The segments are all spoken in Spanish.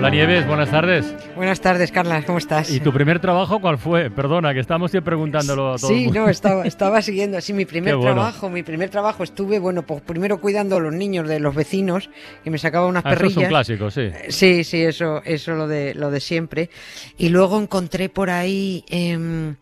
Hola Nieves, buenas tardes. Buenas tardes, Carla, ¿cómo estás? ¿Y tu primer trabajo cuál fue? Perdona, que estamos siempre preguntándolo a todos. Sí, no, estaba, estaba siguiendo así mi primer trabajo. Mi primer trabajo estuve, bueno, pues primero cuidando a los niños de los vecinos, que me sacaba unas ah, perrillas. Eso es un clásico, sí. Sí, sí, eso, eso lo de, lo de siempre. Y luego encontré por ahí... Eh,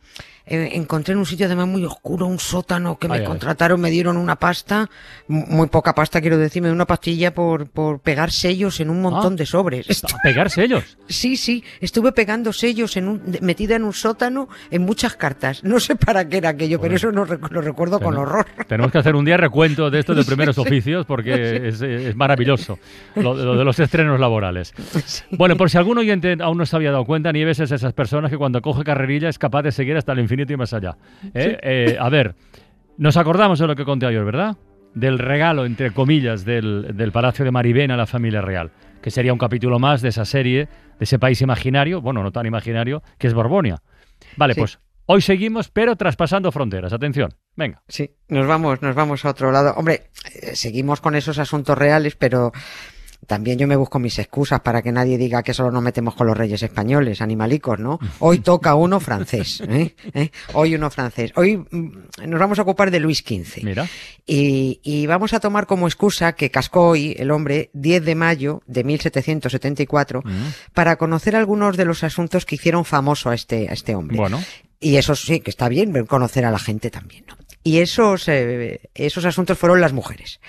eh, encontré en un sitio además muy oscuro, un sótano que me contrataron, me dieron una pasta, muy poca pasta quiero decirme, una pastilla por, por pegar sellos en un montón ah. de sobres. ¿Pegar sellos? Sí, sí, estuve pegando sellos en un, metida en un sótano en muchas cartas. No sé para qué era aquello, pero eso no, lo recuerdo con horror. Tenemos que hacer un día recuento de esto de primeros oficios porque es, maravilloso lo, de los estrenos laborales. Bueno, por si algún oyente aún no se había dado cuenta, Nieves es esas personas que cuando coge carrerilla es capaz de seguir hasta el infinito y más allá. ¿eh? Eh, a ver, nos acordamos de lo que conté ayer, ¿verdad? Del regalo, entre comillas, del, del Palacio de Maribén a la familia real, que sería un capítulo más de esa serie, de ese país imaginario, bueno, no tan imaginario, que es Borbonia. Vale, pues Hoy seguimos, pero traspasando fronteras. Atención, venga. Sí, nos vamos, nos vamos a otro lado. Hombre, eh, seguimos con esos asuntos reales, pero también yo me busco mis excusas para que nadie diga que solo nos metemos con los reyes españoles, animalicos, ¿no? Hoy toca uno francés, ¿eh? ¿Eh? Hoy uno francés. Hoy mm, nos vamos a ocupar de Luis XV. Mira. Y, vamos a tomar como excusa que cascó hoy el hombre 10 de mayo de 1774 mm. para conocer algunos de los asuntos que hicieron famoso a este, a este hombre. Bueno. Y eso sí, que está bien conocer a la gente también, ¿no? Y esos, eh, esos asuntos fueron las mujeres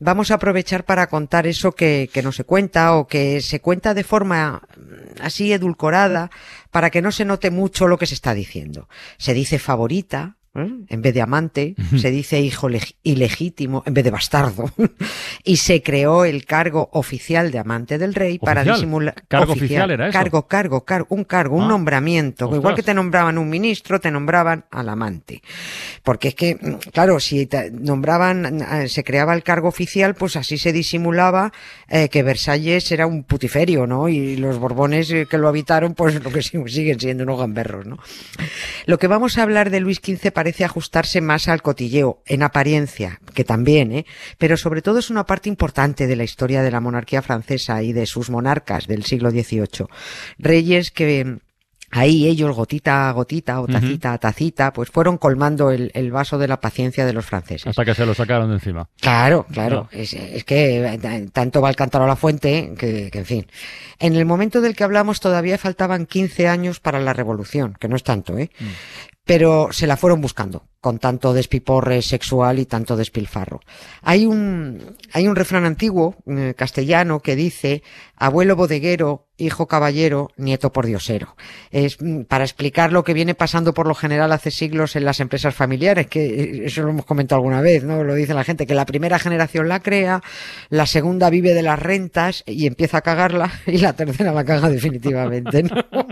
vamos a aprovechar para contar eso que, que no se cuenta o que se cuenta de forma mm, así edulcorada para que no se note mucho lo que se está diciendo. Se dice favorita. En vez de amante, se dice hijo ilegítimo en vez de bastardo, y se creó el cargo oficial de amante del rey para disimular. ¿Cargo oficial, era eso? Cargo, cargo, cargo, un cargo, un ah. nombramiento. Igual que te nombraban un ministro, te nombraban al amante. Porque es que, claro, si te nombraban, eh, se creaba el cargo oficial, pues así se disimulaba eh, que Versalles era un putiferio, ¿no? Y los Borbones que lo habitaron, pues lo que siguen siendo unos gamberros, ¿no? Lo que vamos a hablar de Luis XV parece ajustarse más al cotilleo, en apariencia, que también, ¿eh? pero sobre todo es una parte importante de la historia de la monarquía francesa y de sus monarcas del siglo XVIII. Reyes que ahí ellos, gotita a gotita o tacita a tacita, pues fueron colmando el, vaso de la paciencia de los franceses. Hasta que se lo sacaron de encima. Claro, claro. Es, que eh, tanto va el cántaro a la fuente que, en fin. En el momento del que hablamos todavía faltaban 15 años para la revolución, que no es tanto, ¿eh? Mm. Pero se la fueron buscando con tanto despiporre sexual y tanto despilfarro. Hay un, hay un refrán antiguo eh, castellano que dice abuelo bodeguero, hijo caballero, nieto por diosero. Es mm, para explicar lo que viene pasando por lo general hace siglos en las empresas familiares, que eh, eso lo hemos comentado alguna vez, ¿no? Lo dice la gente, que la primera generación la crea, la segunda vive de las rentas y empieza a cagarla, y la tercera la caga definitivamente, ¿no?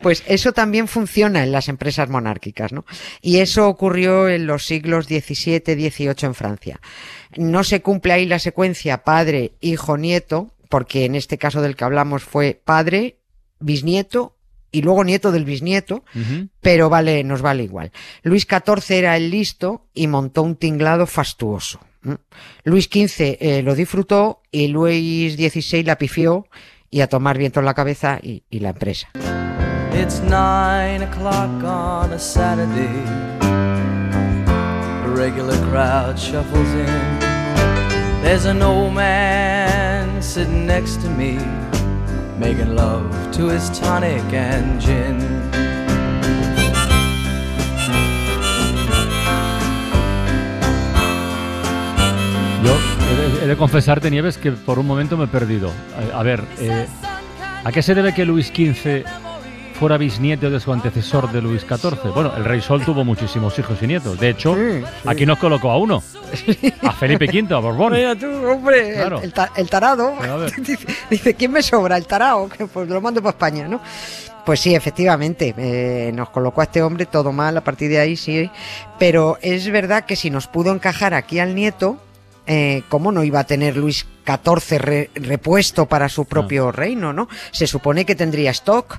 Pues eso también funciona en las empresas monárquicas, ¿no? Y eso ocurrió en los siglos XVII, XVIII en Francia. No se cumple ahí la secuencia padre, hijo, nieto, porque en este caso del que hablamos fue padre, bisnieto y luego nieto del bisnieto, pero vale, nos vale igual. Luis XIV era el listo y montó un tinglado fastuoso. Luis XV eh, lo disfrutó y Luis XVI la pifió y a tomar viento en la cabeza y, y la empresa. It's nine o'clock on a Saturday. Regular crowd shuffles in. There's an old man sitting next to me, making love to his tonic and gin. Yo he de, confesarte, Nieves, que por un momento me he perdido. A, ver, eh, ¿a qué se debe que Luis XV fuera bisnieto de su antecesor de Luis XIV. Bueno, el rey Sol tuvo muchísimos hijos y nietos. De hecho, aquí nos colocó a uno, a Felipe V, a Borbón. Mira tú, hombre, Claro. el, el ta- el tarado. Ver. dice, ¿quién me sobra? El tarao, que pues lo mando para España, ¿no? Pues sí, efectivamente, eh, nos colocó a este hombre todo mal a partir de ahí, sí. Pero es verdad que si nos pudo encajar aquí al nieto, eh, ¿cómo no iba a tener Luis XIV re- repuesto para su propio reino, no? Se supone que tendría stock,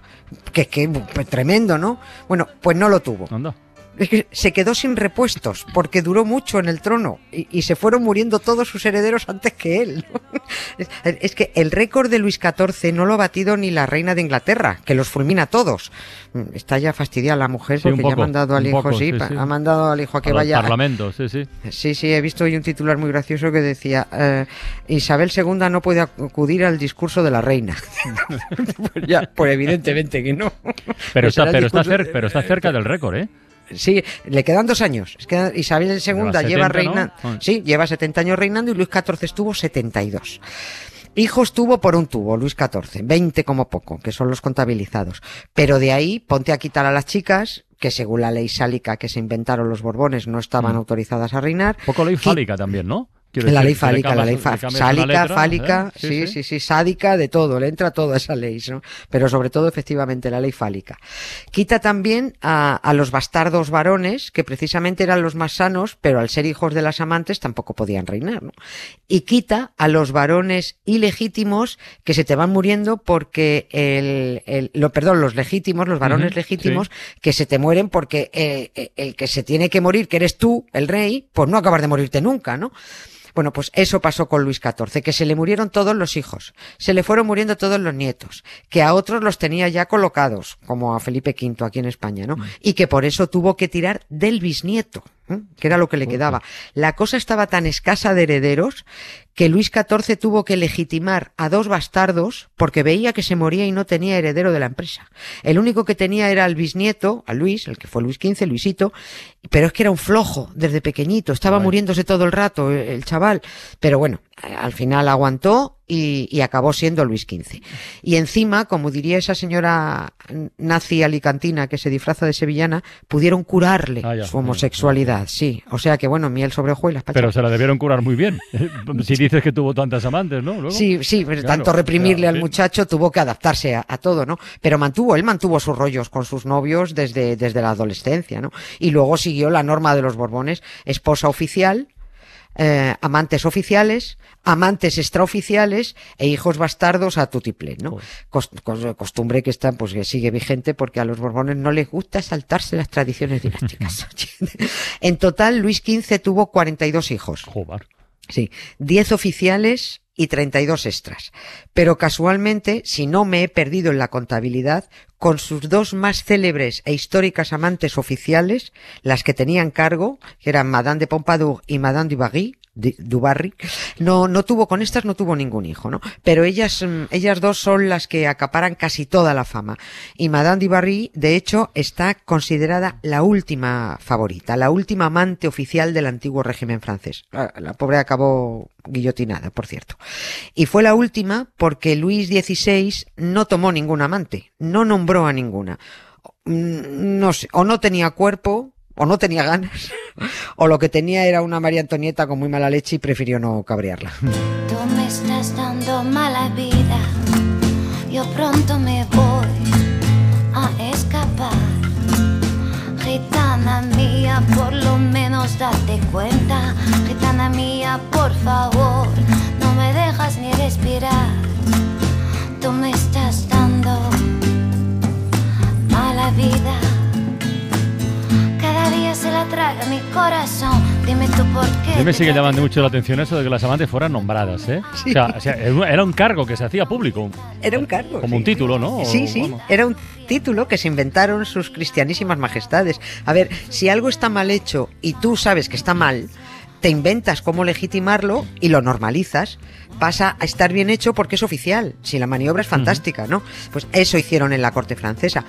que, que tremendo, ¿no? Bueno, pues no lo tuvo. Anda. Es que se quedó sin repuestos porque duró mucho en el trono y, y se fueron muriendo todos sus herederos antes que él. Es, que el récord de Luis XIV no lo ha batido ni la reina de Inglaterra, que los fulmina a todos. Mm, Está ya fastidiada la mujer Sí, porque ya ha mandado al hijo, poco, sí, ha mandado al hijo a que A vaya. parlamentos, sí, sí. Sí, sí, he visto hoy un titular muy gracioso que decía eh, Isabel II no puede acudir al discurso de la reina. pues ya, pues evidentemente que no. Pero está, pero, está cer- pero está cerca del récord, ¿eh? Sí, le quedan dos años. Es que Isabel II Lleva lleva 70, reinando. ¿no? Sí, lleva 70 años reinando y Luis XIV estuvo 72. Hijos tuvo por un tubo, Luis XIV, 20 como poco, que son los contabilizados. Pero de ahí ponte a quitar a las chicas, que según la ley sálica que se inventaron los Borbones no estaban Mm. autorizadas a reinar. Poco ley fálica también, ¿no? Quiero la decir, ley fálica, la ley sálica, letra, fálica, ¿eh? sí, sí, sí, sádica, de todo, le entra todo a esa ley, ¿no? Pero sobre todo, efectivamente, la ley fálica. Quita también a, a los bastardos varones, que precisamente eran los más sanos, pero al ser hijos de las amantes tampoco podían reinar, ¿no? Y quita a los varones ilegítimos que se te van muriendo porque el, el- lo, perdón, los legítimos, los varones legítimos, que se te mueren porque eh, eh, el que se tiene que morir, que eres tú, el rey, pues no acabas de morirte nunca, ¿no? Bueno, pues eso pasó con Luis XIV, que se le murieron todos los hijos, se le fueron muriendo todos los nietos, que a otros los tenía ya colocados, como a Felipe V aquí en España, ¿no? Y que por eso tuvo que tirar del bisnieto, ¿eh? que era lo que le quedaba. La cosa estaba tan escasa de herederos que Luis XIV tuvo que legitimar a dos bastardos porque veía que se moría y no tenía heredero de la empresa. El único que tenía era al bisnieto, a Luis, el que fue Luis XV, Luisito, pero es que era un flojo desde pequeñito, estaba muriéndose todo el rato el, el chaval, pero bueno, eh, al final aguantó y, y acabó siendo Luis XV. Y encima, como diría esa señora nazi alicantina que se disfraza de sevillana, pudieron curarle Ah, ya, su ya, homosexualidad, sí. O sea que bueno, miel sobre hojuelas. Pero se la debieron curar muy bien. si dices que tuvo tantas amantes, ¿no? Luego. Sí, sí, pero Claro, tanto reprimirle claro, al sí. muchacho tuvo que adaptarse a, a todo, ¿no? Pero mantuvo, él mantuvo sus rollos con sus novios desde, desde la adolescencia, ¿no? Y luego siguió la norma de los Borbones, esposa oficial, eh, amantes oficiales, amantes extraoficiales e hijos bastardos a tutiplén, ¿no? Costumbre que está, pues que sigue vigente porque a los Borbones no les gusta saltarse las tradiciones dinásticas. en total, Luis XV tuvo 42 hijos. Joder. Sí, 10 oficiales y 32 extras. Pero casualmente, si no me he perdido en la contabilidad, con sus dos más célebres e históricas amantes oficiales, las que tenían cargo, que eran Madame de Pompadour y Madame du Barry, de- du Barry, no, no tuvo, con estas no tuvo ningún hijo, ¿no? Pero ellas, mm, ellas dos son las que acaparan casi toda la fama. Y Madame du Barry, de hecho, está considerada la última favorita, la última amante oficial del antiguo régimen francés. La, la pobre acabó guillotinada, por cierto. Y fue la última porque Luis XVI no tomó ningún amante, no nombró a ninguna. Mm, No sé, o no tenía cuerpo, o no tenía ganas, o lo que tenía era una María Antonieta con muy mala leche y prefirió no cabrearla. Tú me estás dando mala vida. Yo pronto me voy a escapar. Gitana mía, por lo menos date cuenta. Gitana mía, por favor, corazón. Dime tú por qué. Traga- llamando mucho la atención eso de que las amantes fueran nombradas, ¿eh? O sea, o sea, era un- cargo que se hacía público. Era un cargo. Como un título, ¿no? Sí, O, sí, bueno. era un título que se inventaron sus cristianísimas majestades. A ver, si algo está mal hecho y tú sabes que está mal, te inventas cómo legitimarlo y lo normalizas, pasa a estar bien hecho porque es oficial, si la maniobra es fantástica, ¿no? Pues eso hicieron en la corte francesa.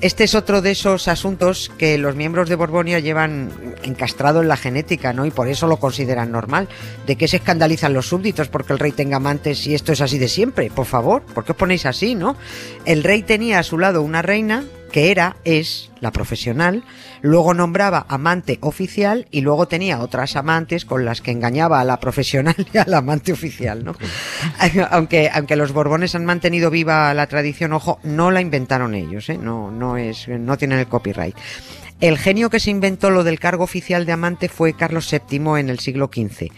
Este es otro de esos asuntos que los miembros de Borbonia llevan encastrado en la genética, ¿no? Y por eso lo consideran normal. ¿De qué se escandalizan los súbditos porque el rey tenga amantes y esto es así de siempre? Por favor, ¿por qué os ponéis así, no? El rey tenía a su lado una reina que era, es, la profesional, luego nombraba amante oficial y luego tenía otras amantes con las que engañaba a la profesional y al amante oficial, ¿no? aunque, aunque los Borbones han mantenido viva la tradición, ojo, no la inventaron ellos, ¿eh? No, no es, no tienen el copyright. El genio que se inventó lo del cargo oficial de amante fue Carlos VII en el siglo XV.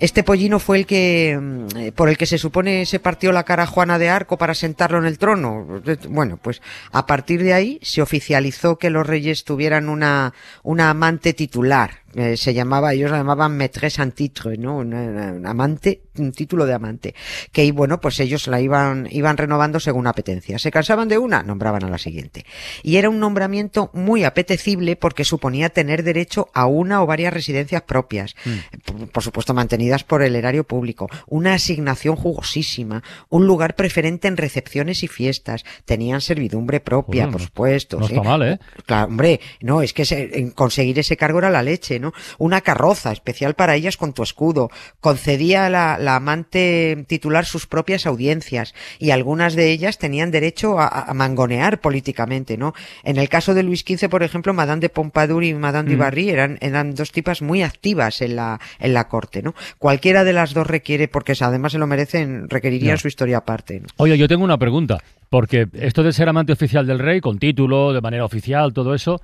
Este pollino fue el que, mm, por el que se supone se partió la cara a Juana de Arco para sentarlo en el trono. Bueno, pues a partir de ahí se oficializó que los reyes tuvieran una, una amante titular. Eh, se llamaba, ellos la llamaban maîtresse en titre, ¿no? Un, amante, un título de amante. Que y bueno, pues ellos la iban, iban renovando según apetencia. Se cansaban de una, nombraban a la siguiente. Y era un nombramiento muy apetecible porque suponía tener derecho a una o varias residencias propias. Mm. por supuesto mantenidas por el erario público, una asignación jugosísima, un lugar preferente en recepciones y fiestas, tenían servidumbre propia, por supuesto. No está mal, ¿eh? Claro, hombre, no, es que conseguir ese cargo era la leche, ¿no? Una carroza especial para ellas con tu escudo, concedía a la, la amante titular sus propias audiencias y algunas de ellas tenían derecho a, mangonear políticamente, ¿no? En el caso de Luis XV, por ejemplo, Madame de Pompadour y Madame de mm. Barry eran, eran dos tipas muy activas en la, en la corte, ¿no? Cualquiera de las dos requiere, porque además se lo merecen, requeriría su historia aparte. Oye, yo tengo una pregunta, porque esto de ser amante oficial del rey, con título, de manera oficial, todo eso,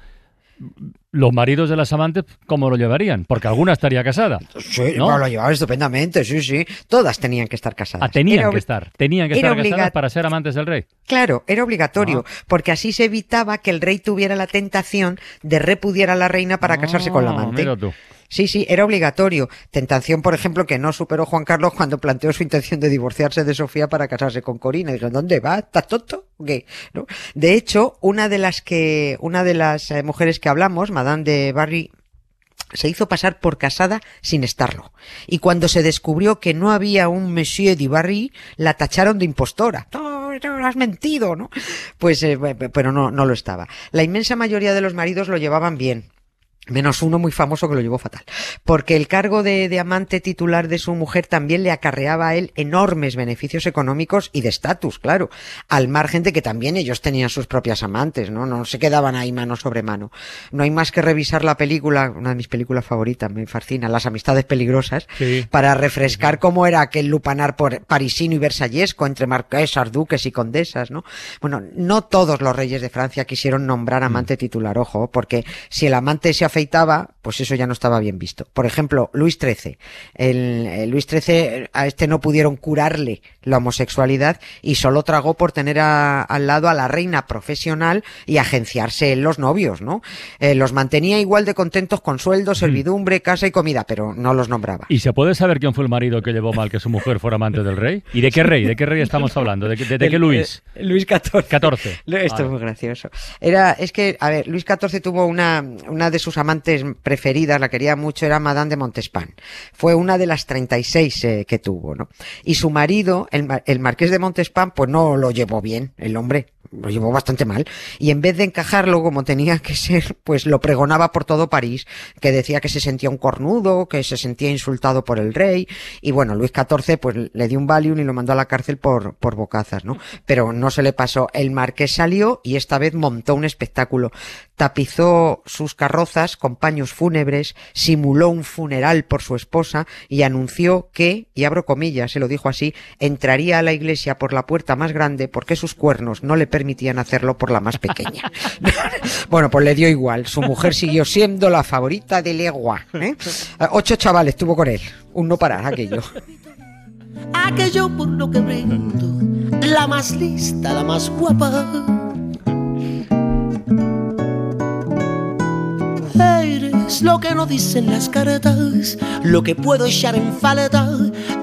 los maridos de las amantes, ¿cómo lo llevarían? Porque alguna estaría casada. Sí, ¿no? lo llevaban estupendamente, sí, sí. Todas tenían que estar casadas. Ah, tenían que estar, tenían que estar casadas para ser amantes del rey. Claro, era obligatorio, ah. porque así se evitaba que el rey tuviera la tentación de repudiar a la reina para casarse con la ah, amante. Mira tú. Sí, sí, era obligatorio. Tentación, por ejemplo, que no superó Juan Carlos cuando planteó su intención de divorciarse de Sofía para casarse con Corina. Dijeron, ¿dónde va? ¿Estás tonto? ¿Qué? De hecho, una de las que, una de las eh, mujeres que hablamos, Madame de Barry, se hizo pasar por casada sin estarlo. Y cuando se descubrió que no había un Monsieur de Barry, la tacharon de impostora. No, no has mentido, ¿no? Pues, eh, pero no, no lo estaba. La inmensa mayoría de los maridos lo llevaban bien menos uno muy famoso que lo llevó fatal, porque el cargo de, de, amante titular de su mujer también le acarreaba a él enormes beneficios económicos y de estatus, claro, al margen de que también ellos tenían sus propias amantes, ¿no? No se quedaban ahí mano sobre mano. No hay más que revisar la película, una de mis películas favoritas, me fascina, Las amistades peligrosas, para refrescar cómo era aquel lupanar por parisino y versallesco entre marquesas, duques y condesas, ¿no? Bueno, no todos los reyes de Francia quisieron nombrar amante mm. titular, ojo, porque si el amante se afeitaba, pues eso ya no estaba bien visto. Por ejemplo, Luis XIII. El, Luis XIII, a este no pudieron curarle la homosexualidad y solo tragó por tener al lado a la reina profesional y agenciarse en los novios, ¿no? Eh, los mantenía igual de contentos con sueldo, servidumbre, casa y comida, pero no los nombraba. ¿Y se puede saber quién fue el marido que llevó mal que su mujer fuera amante del rey? ¿Y de qué rey? ¿De qué rey estamos hablando? ¿De, qué Luis? Eh, Luis XIV. 14. Esto es muy gracioso. Era, es que, a ver, Luis XIV tuvo una, una de sus amantes preferidas, la quería mucho, era Madame de Montespan. Fue una de las 36 eh, que tuvo, ¿no? Y su marido, el, marqués de Montespan, pues no lo llevó bien, el hombre lo llevó bastante mal, y en vez de encajarlo como tenía que ser, pues lo pregonaba por todo París, que decía que se sentía un cornudo, que se sentía insultado por el rey, y bueno, Luis XIV pues le dio un valium y lo mandó a la cárcel por, por bocazas, ¿no? Pero no se le pasó. El marqués salió y esta vez montó un espectáculo. Tapizó sus carrozas con paños fúnebres, simuló un funeral por su esposa y anunció que, y abro comillas, se lo dijo así, entraría a la iglesia por la puerta más grande porque sus cuernos no le permitían hacerlo por la más pequeña. bueno, pues le dio igual. Su mujer siguió siendo la favorita de Legua. ¿eh? Ocho chavales tuvo con él. Un no parar aquello. Aquello por lo que brindo, la más lista, la más guapa. Lo que no dicen las cartas, lo que puedo echar en falta,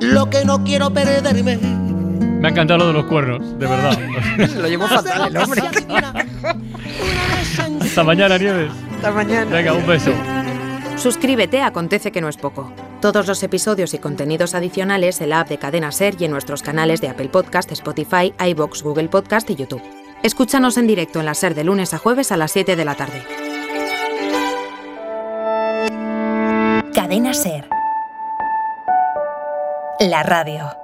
lo que no quiero perderme me ha encantado lo de los cuernos, de verdad. lo llevo fatal el hombre. Hasta mañana, Nieves. Hasta mañana. Venga, un beso. Suscríbete Acontece que no es poco. Todos los episodios y contenidos adicionales en la app de Cadena Ser y en nuestros canales de Apple Podcast, Spotify, iBox, Google Podcast y YouTube. Escúchanos en directo en la SER de lunes a jueves a las 7 de la tarde. SER. La radio.